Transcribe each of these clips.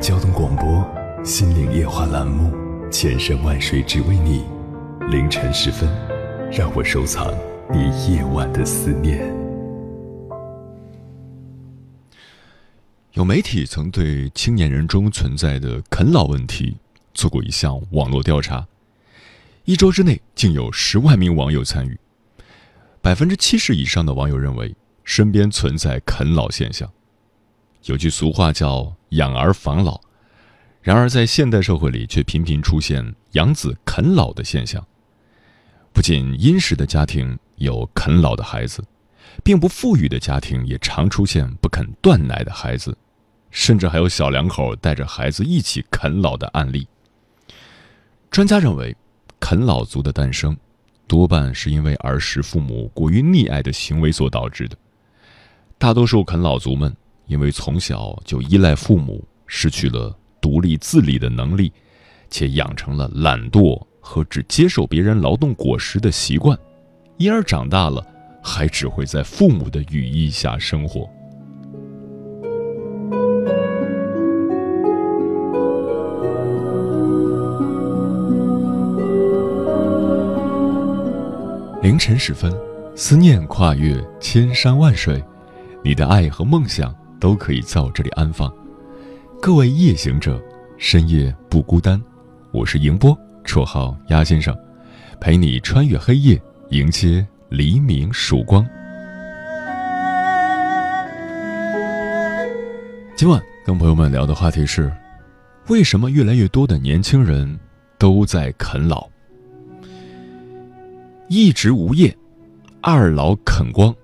交通广播《心灵夜话》栏目，千山万水只为你。凌晨时分，让我收藏你夜晚的思念。有媒体曾对青年人中存在的啃老问题做过一项网络调查，一周之内竟有十万名网友参与。百分之七十以上的网友认为身边存在啃老现象。有句俗话叫“养儿防老”，然而在现代社会里却频频出现养子啃老的现象。不仅殷实的家庭有啃老的孩子，并不富裕的家庭也常出现不肯断奶的孩子，甚至还有小两口带着孩子一起啃老的案例。专家认为，啃老族的诞生。多半是因为儿时父母过于溺爱的行为所导致的。大多数啃老族们因为从小就依赖父母，失去了独立自理的能力，且养成了懒惰和只接受别人劳动果实的习惯，因而长大了还只会在父母的羽翼下生活。凌晨时分，思念跨越千山万水，你的爱和梦想都可以在我这里安放。各位夜行者，深夜不孤单。我是迎波，绰号鸭先生，陪你穿越黑夜，迎接黎明曙光。今晚跟朋友们聊的话题是：为什么越来越多的年轻人都在啃老？一直无业，二老啃光，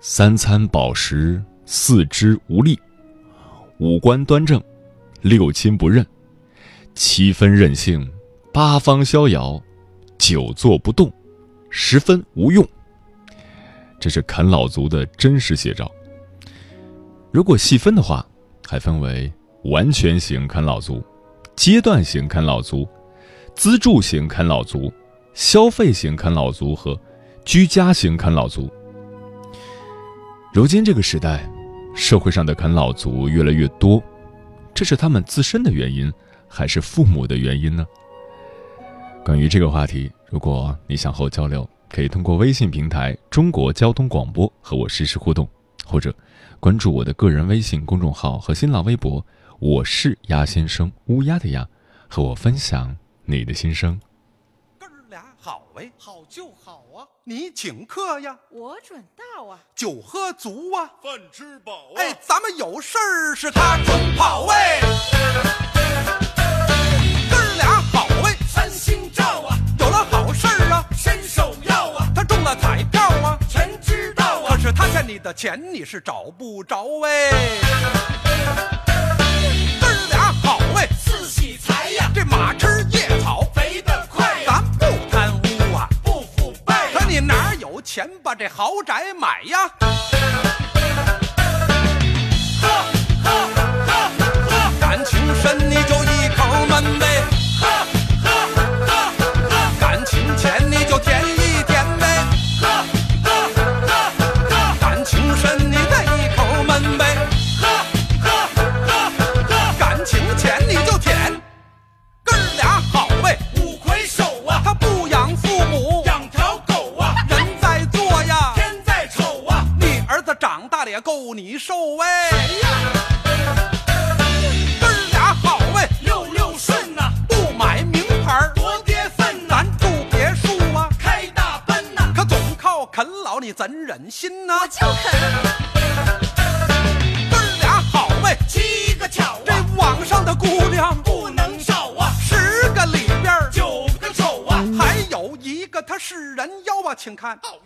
三餐饱食，四肢无力，五官端正，六亲不认，七分任性，八方逍遥，久坐不动，十分无用。这是啃老族的真实写照。如果细分的话，还分为完全型啃老族、阶段型啃老族、资助型啃老族。消费型啃老族和居家型啃老族。如今这个时代，社会上的啃老族越来越多，这是他们自身的原因，还是父母的原因呢？关于这个话题，如果你想和我交流，可以通过微信平台“中国交通广播”和我实时互动，或者关注我的个人微信公众号和新浪微博“我是鸭先生”，乌鸦的鸭，和我分享你的心声。好喂，好就好！你请客呀，我准到啊！酒喝足啊，饭吃饱啊！哎，咱们有事儿是他准跑喂，哥儿俩好喂，三星照啊！有了好事儿啊，伸手要啊！他中了彩票啊，全知道啊！可是他欠你的钱你是找不着喂，哥儿俩好喂，四喜财呀！这马吃夜草。钱把这豪宅买呀！喝喝喝喝，感情深你就妖啊，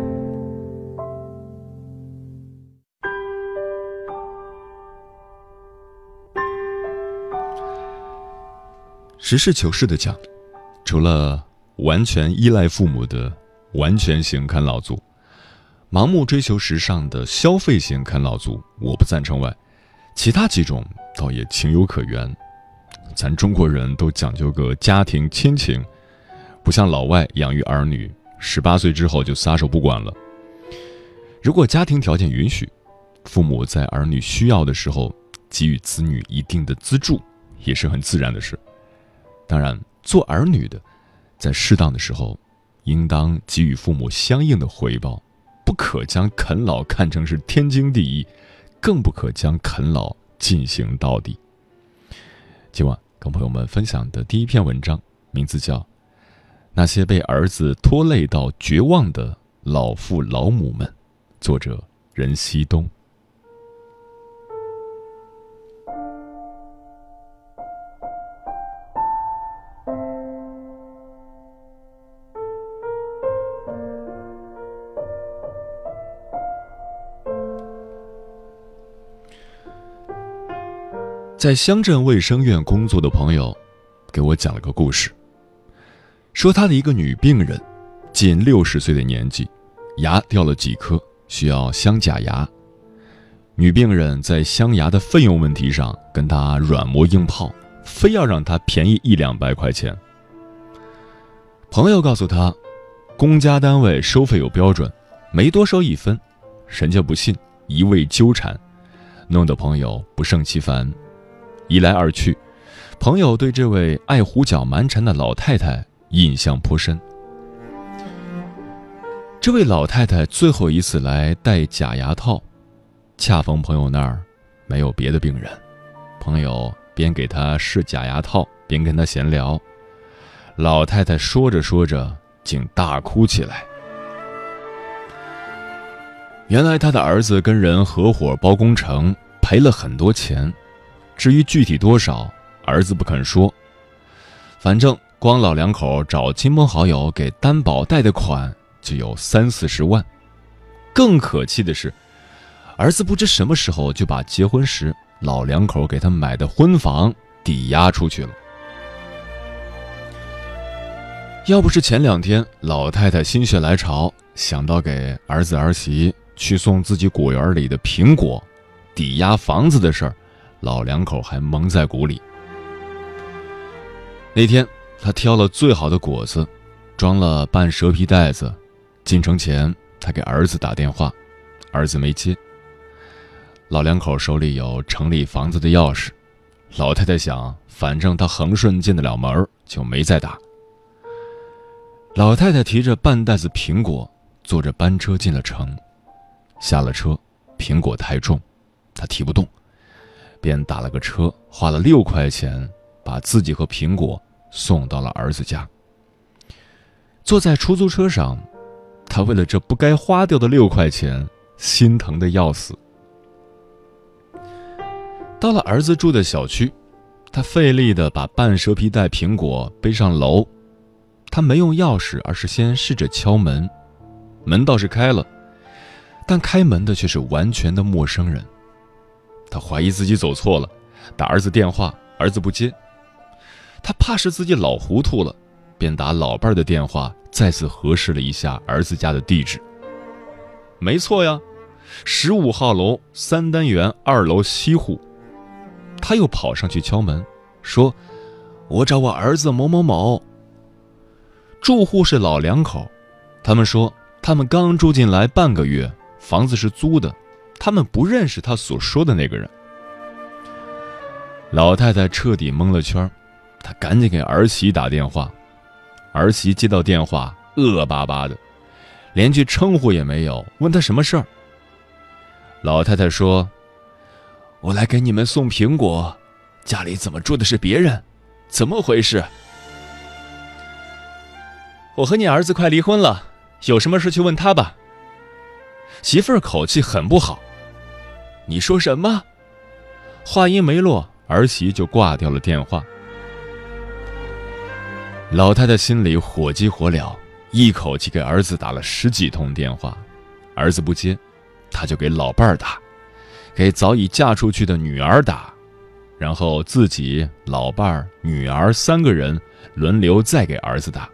实事求是的讲，除了完全依赖父母的完全型啃老族，盲目追求时尚的消费型啃老族，我不赞成外，其他几种倒也情有可原。咱中国人都讲究个家庭亲情，不像老外养育儿女，十八岁之后就撒手不管了。如果家庭条件允许，父母在儿女需要的时候给予子女一定的资助，也是很自然的事。当然，做儿女的，在适当的时候，应当给予父母相应的回报，不可将啃老看成是天经地义，更不可将啃老进行到底。今晚跟朋友们分享的第一篇文章，名字叫《那些被儿子拖累到绝望的老父老母们》，作者任希东。在乡镇卫生院工作的朋友，给我讲了个故事。说他的一个女病人，近六十岁的年纪，牙掉了几颗，需要镶假牙。女病人在镶牙的费用问题上跟他软磨硬泡，非要让他便宜一两百块钱。朋友告诉他，公家单位收费有标准，没多收一分。人家不信，一味纠缠，弄得朋友不胜其烦。一来二去，朋友对这位爱胡搅蛮缠的老太太印象颇深。这位老太太最后一次来戴假牙套，恰逢朋友那儿没有别的病人，朋友边给她试假牙套，边跟她闲聊。老太太说着说着，竟大哭起来。原来她的儿子跟人合伙包工程，赔了很多钱。至于具体多少，儿子不肯说。反正光老两口找亲朋好友给担保贷的款就有三四十万。更可气的是，儿子不知什么时候就把结婚时老两口给他买的婚房抵押出去了。要不是前两天老太太心血来潮想到给儿子儿媳去送自己果园里的苹果，抵押房子的事儿。老两口还蒙在鼓里。那天，他挑了最好的果子，装了半蛇皮袋子。进城前，他给儿子打电话，儿子没接。老两口手里有城里房子的钥匙，老太太想，反正他恒顺进得了门，就没再打。老太太提着半袋子苹果，坐着班车进了城。下了车，苹果太重，他提不动。便打了个车，花了六块钱，把自己和苹果送到了儿子家。坐在出租车上，他为了这不该花掉的六块钱，心疼的要死。到了儿子住的小区，他费力的把半蛇皮袋苹果背上楼。他没用钥匙，而是先试着敲门，门倒是开了，但开门的却是完全的陌生人。他怀疑自己走错了，打儿子电话，儿子不接。他怕是自己老糊涂了，便打老伴儿的电话，再次核实了一下儿子家的地址。没错呀，十五号楼三单元二楼西户。他又跑上去敲门，说：“我找我儿子某某某。”住户是老两口，他们说他们刚住进来半个月，房子是租的，他们不认识他所说的那个人。老太太彻底蒙了圈，她赶紧给儿媳打电话，儿媳接到电话，恶巴巴的，连句称呼也没有，问他什么事儿。老太太说：“我来给你们送苹果，家里怎么住的是别人？怎么回事？”我和你儿子快离婚了，有什么事去问他吧。媳妇儿口气很不好。你说什么？话音没落，儿媳就挂掉了电话。老太太心里火急火燎，一口气给儿子打了十几通电话，儿子不接，她就给老伴儿打，给早已嫁出去的女儿打，然后自己、老伴儿、女儿三个人轮流再给儿子打。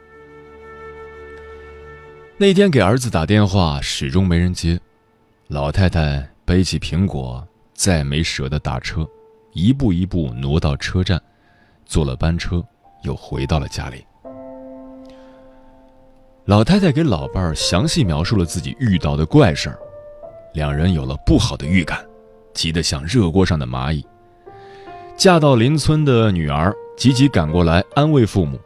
那天给儿子打电话，始终没人接。老太太背起苹果，再没舍得打车，一步一步挪到车站，坐了班车，又回到了家里。老太太给老伴儿详细描述了自己遇到的怪事儿，两人有了不好的预感，急得像热锅上的蚂蚁。嫁到邻村的女儿急急赶过来安慰父母，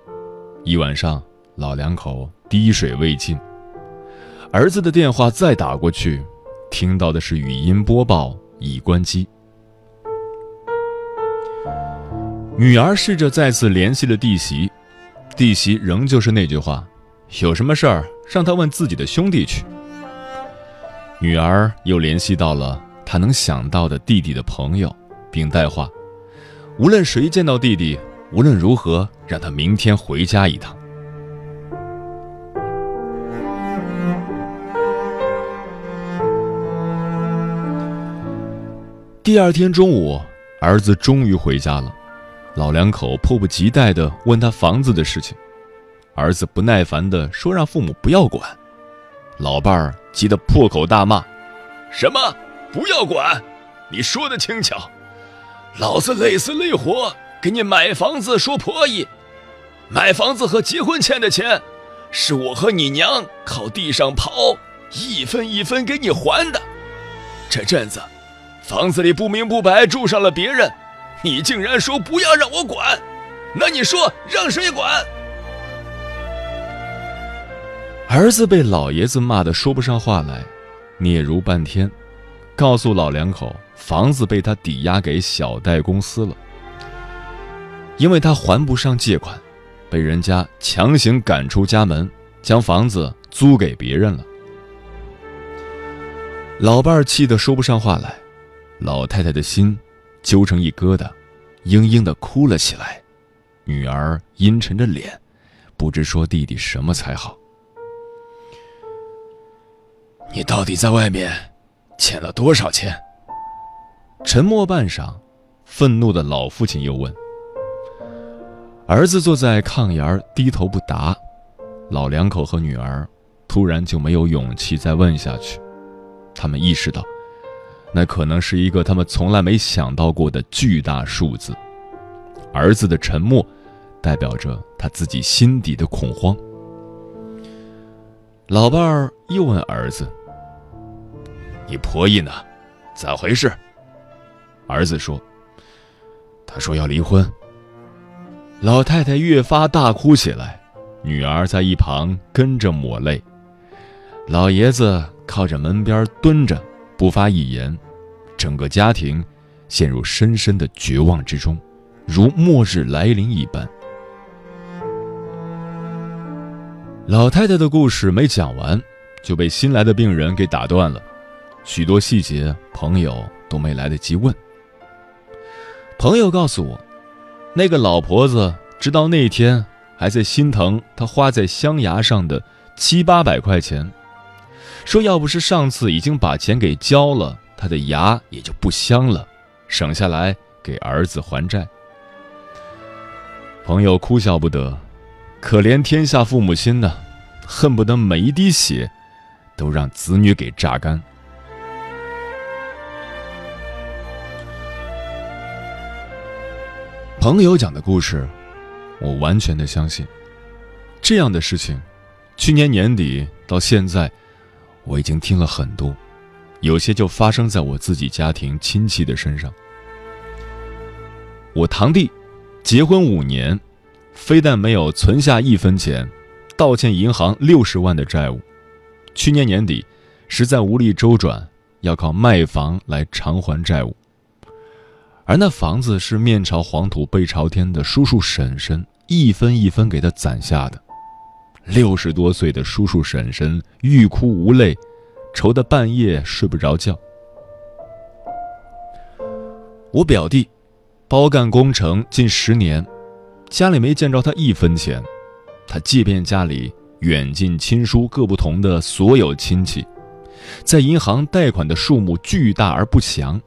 一晚上老两口滴水未进。儿子的电话再打过去，听到的是语音播报，已关机。女儿试着再次联系了弟媳，弟媳仍旧是那句话：“有什么事儿让他问自己的兄弟去。”女儿又联系到了她能想到的弟弟的朋友，并带话：“无论谁见到弟弟，无论如何让他明天回家一趟。”第二天中午，儿子终于回家了。老两口迫不及待地问他房子的事情，儿子不耐烦地说：“让父母不要管。”老伴儿急得破口大骂：“什么不要管？你说的轻巧！老子累死累活给你买房子说婆姨，买房子和结婚欠的钱，是我和你娘靠地上刨一分一分给你还的。这阵子……”房子里不明不白住上了别人，你竟然说不要让我管，那你说让谁管？儿子被老爷子骂得说不上话来，嗫嚅半天，告诉老两口房子被他抵押给小贷公司了，因为他还不上借款，被人家强行赶出家门，将房子租给别人了。老伴儿气得说不上话来。老太太的心揪成一疙瘩，嘤嘤的哭了起来。女儿阴沉着脸，不知说弟弟什么才好。你到底在外面欠了多少钱？沉默半晌，愤怒的老父亲又问。儿子坐在炕沿低头不答。老两口和女儿突然就没有勇气再问下去，他们意识到。那可能是一个他们从来没想到过的巨大数字。儿子的沉默，代表着他自己心底的恐慌。老伴儿又问儿子：“你婆姨呢？咋回事？”儿子说：“他说要离婚。”老太太越发大哭起来，女儿在一旁跟着抹泪。老爷子靠着门边蹲着。不发一言，整个家庭陷入深深的绝望之中，如末日来临一般。老太太的故事没讲完，就被新来的病人给打断了，许多细节朋友都没来得及问，朋友告诉我，那个老婆子直到那天还在心疼她花在镶牙上的七八百块钱，说要不是上次已经把钱给交了，他的牙也就不香了，省下来给儿子还债。朋友哭笑不得，可怜天下父母心呐，恨不得每一滴血都让子女给榨干。朋友讲的故事，我完全的相信。这样的事情，去年年底到现在，我已经听了很多，有些就发生在我自己家庭亲戚的身上。我堂弟结婚五年，非但没有存下一分钱，倒欠银行六十万的债务，去年年底实在无力周转，要靠卖房来偿还债务。而那房子是面朝黄土背朝天的叔叔婶婶一分一分给他攒下的。六十多岁的叔叔婶婶欲哭无泪，愁得半夜睡不着觉。我表弟包干工程近十年，家里没见着他一分钱。他借遍家里远近亲疏各不同的所有亲戚，在银行贷款的数目巨大而不详。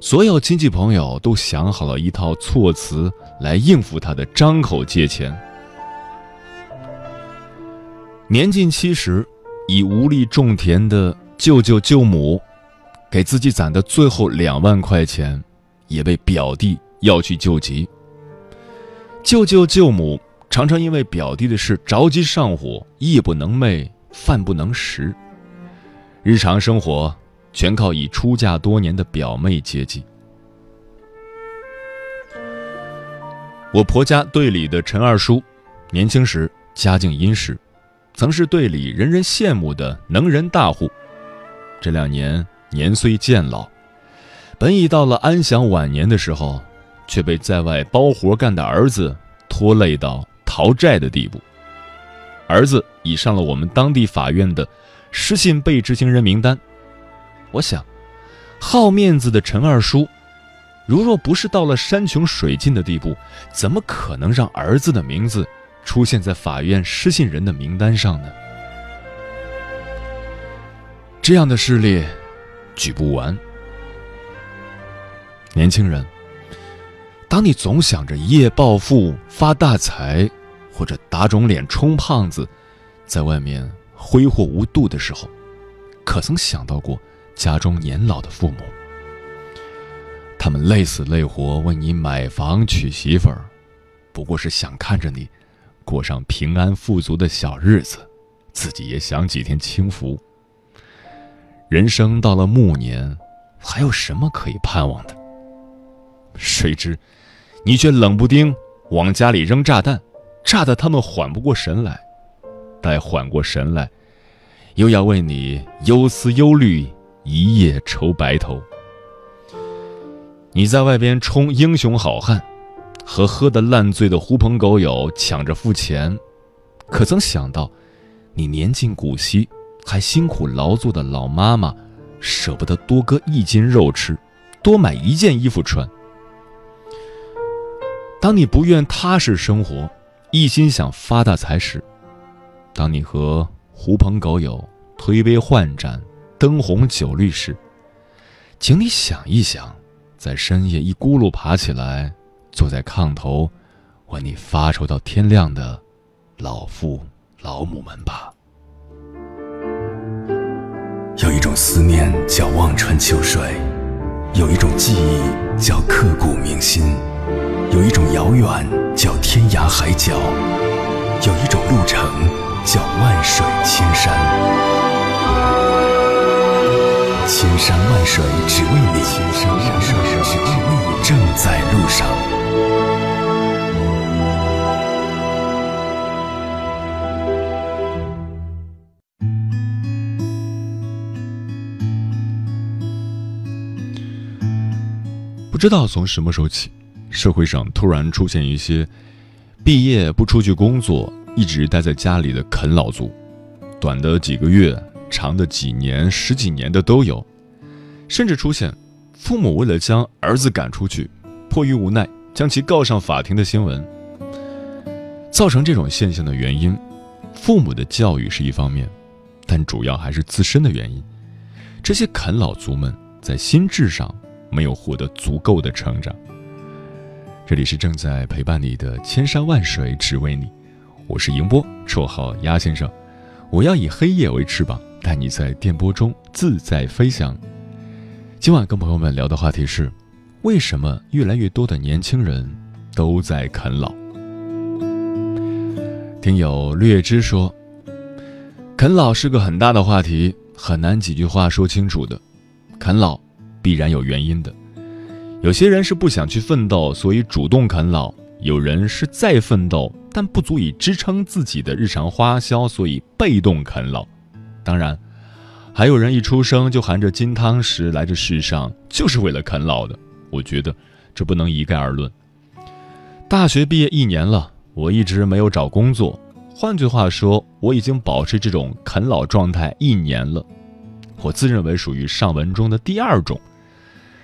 所有亲戚朋友都想好了一套措辞来应付他的张口借钱。年近七十，已无力种田的舅舅舅母，给自己攒的最后两万块钱，也被表弟要去救急。舅舅舅母常常因为表弟的事着急上火，夜不能寐，饭不能食，日常生活。全靠已出嫁多年的表妹接济。我婆家队里的陈二叔，年轻时家境殷实，曾是队里人人羡慕的能人大户。这两年年岁渐老，本已到了安享晚年的时候，却被在外包活干的儿子拖累到逃债的地步。儿子已上了我们当地法院的失信被执行人名单。我想，好面子的陈二叔，如若不是到了山穷水尽的地步，怎么可能让儿子的名字出现在法院失信人的名单上呢？这样的事例举不完。年轻人，当你总想着一夜暴富、发大财，或者打肿脸充胖子，在外面挥霍无度的时候，可曾想到过？家中年老的父母，他们累死累活为你买房娶媳妇儿，不过是想看着你过上平安富足的小日子，自己也享几天清福。人生到了暮年，还有什么可以盼望的？谁知，你却冷不丁往家里扔炸弹，炸得他们缓不过神来，待缓过神来，又要为你忧思忧虑。一夜愁白头。你在外边充英雄好汉，和喝得烂醉的狐朋狗友抢着付钱，可曾想到，你年近古稀还辛苦劳作的老妈妈，舍不得多割一斤肉吃，多买一件衣服穿。当你不愿踏实生活，一心想发大财时，当你和狐朋狗友推杯换盏。灯红酒绿时，请你想一想，在深夜一咕噜爬起来，坐在炕头，为你发愁到天亮的老父老母们吧。有一种思念叫望穿秋水，有一种记忆叫刻骨铭心，有一种遥远叫天涯海角，有一种路程叫万水千山。千山万水只为你，千山万水只为你，正在路上。不知道从什么时候起，社会上突然出现一些毕业不出去工作，一直待在家里的啃老族，短的几个月。长的几年、十几年的都有，甚至出现父母为了将儿子赶出去，迫于无奈将其告上法庭的新闻。造成这种现象的原因，父母的教育是一方面，但主要还是自身的原因。这些啃老族们在心智上没有获得足够的成长。这里是正在陪伴你的千山万水只为你，我是迎波，绰号鸭先生。我要以黑夜为翅膀，带你在电波中自在飞翔。今晚跟朋友们聊的话题是：为什么越来越多的年轻人都在啃老？听友略知说，啃老是个很大的话题，很难几句话说清楚的。啃老必然有原因的，有些人是不想去奋斗，所以主动啃老；有人是再奋斗，但不足以支撑自己的日常花销，所以被动啃老。当然，还有人一出生就含着金汤匙来这世上，就是为了啃老的。我觉得这不能一概而论。大学毕业一年了。我一直没有找工作，换句话说，我已经保持这种啃老状态一年了。我自认为属于上文中的第二种。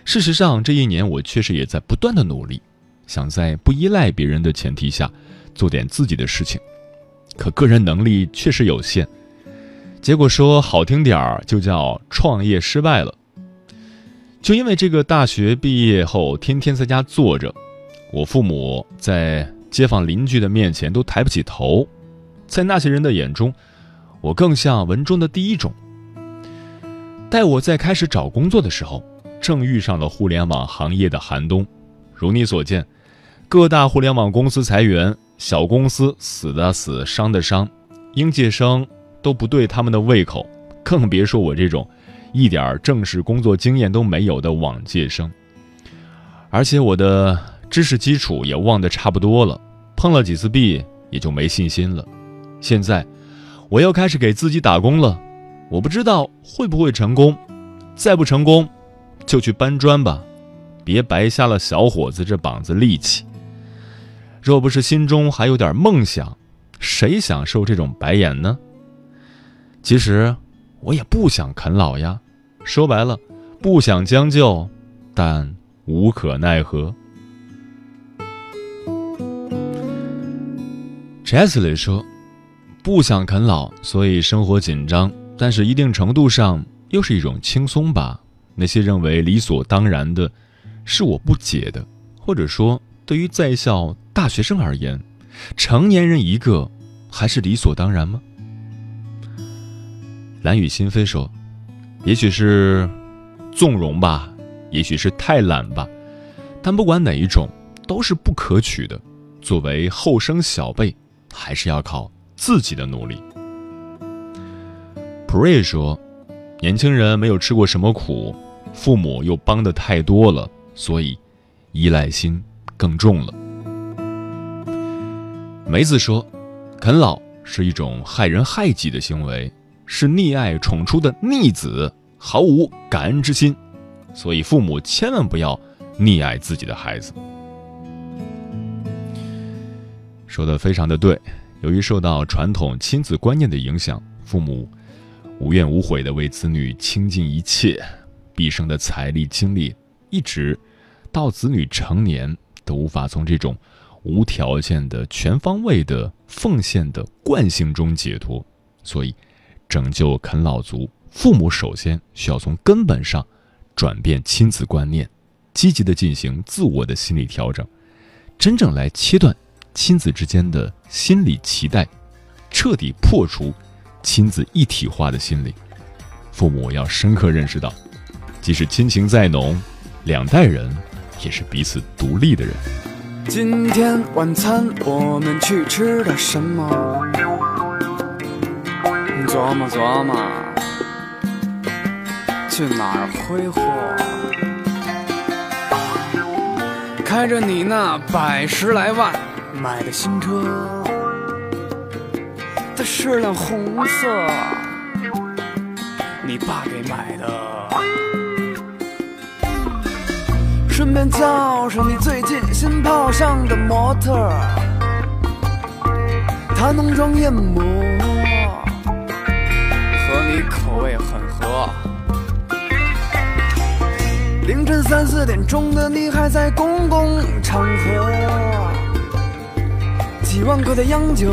事实上，这一年我确实也在不断的努力，想在不依赖别人的前提下，做点自己的事情。可个人能力确实有限，结果说好听点儿就叫创业失败了。就因为这个，大学毕业后天天在家坐着，我父母在。街坊邻居的面前都抬不起头，在那些人的眼中，我更像文中的第一种。待我在开始找工作的时候，正遇上了互联网行业的寒冬。如你所见，各大互联网公司裁员，小公司死的死，伤的伤，应届生都不对他们的胃口，更别说我这种一点正式工作经验都没有的往届生。而且我的。知识基础也忘得差不多了，碰了几次壁也就没信心了。现在我又开始给自己打工了，我不知道会不会成功。再不成功，就去搬砖吧，别白瞎了小伙子这膀子力气。若不是心中还有点梦想，谁想受这种白眼呢？其实我也不想啃老呀，说白了，不想将就，但无可奈何。Chesley 说：“不想啃老，所以生活紧张，但是一定程度上又是一种轻松吧。那些认为理所当然的，是我不解的，或者说，对于在校大学生而言，成年人一个还是理所当然吗？”蓝雨心扉说：“也许是纵容吧，也许是太懒吧，但不管哪一种，都是不可取的。作为后生小辈。”还是要靠自己的努力。Pray 说：“年轻人没有吃过什么苦，父母又帮的太多了，所以依赖心更重了。”梅子说：“啃老是一种害人害己的行为，是溺爱宠出的逆子，毫无感恩之心，所以父母千万不要溺爱自己的孩子。”说的非常的对，由于受到传统亲子观念的影响，父母无怨无悔的为子女倾尽一切，毕生的财力精力，一直到子女成年，都无法从这种无条件的、全方位的奉献的惯性中解脱。所以，拯救啃老族，父母首先需要从根本上转变亲子观念，积极的进行自我的心理调整，真正来切断。亲子之间的心理期待，彻底破除亲子一体化的心理。父母要深刻认识到，即使亲情再浓，两代人也是彼此独立的人。今天晚餐我们去吃的什么？琢磨琢磨，去哪儿挥霍？开着你那百十来万。买的新车，它是辆红色，你爸给买的。顺便叫上你最近新泡上的模特，她浓妆艳抹，味很合。凌晨三四点钟的你还在公共场合，几万块的洋酒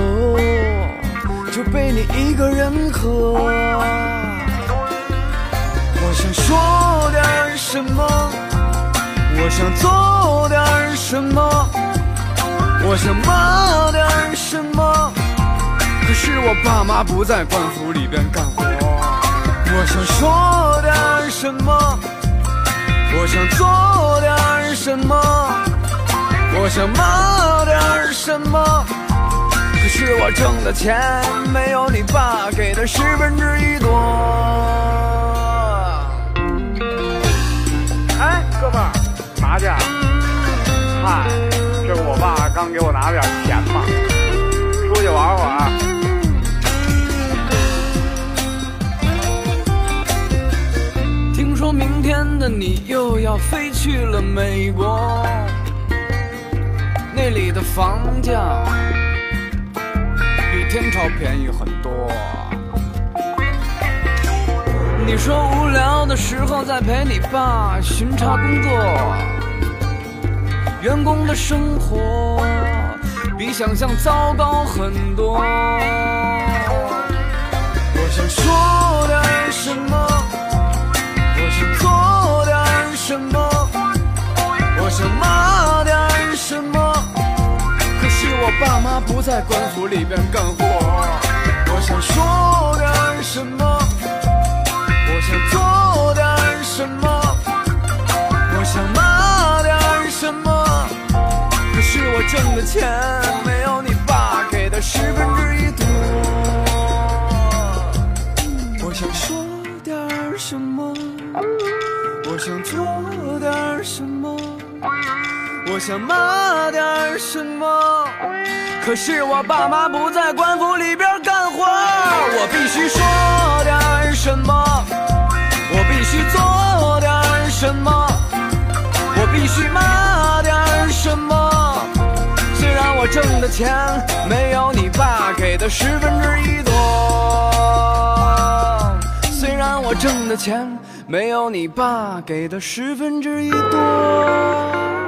就被你一个人喝。我想说点什么，我想做点什么，我想骂点什么，可是我爸妈不在官府里边干活。我想说点什么。我想做点什么，我想骂点什么，可是我挣的钱没有你爸给的十分之一多。哎，哥们儿，拿去？嗨，这不我爸刚给我拿了点钱嘛，出去玩会儿。说明天的你又要飞去了美国，那里的房价比天朝便宜很多。你说无聊的时候再陪你爸巡查工作，员工的生活比想象糟糕很多。我想说点什么。什么，我想骂点什么，可是我爸妈不在官府里边干活。我想说点什么，我想做点什么，我想骂点什么，可是我挣的钱我想骂点什么，可是我爸妈不在官府里边干活，我必须说点什么，我必须做点什么，我必须骂点什么。虽然我挣的钱没有你爸给的十分之一多，虽然我挣的钱。没有你爸给的十分之一多。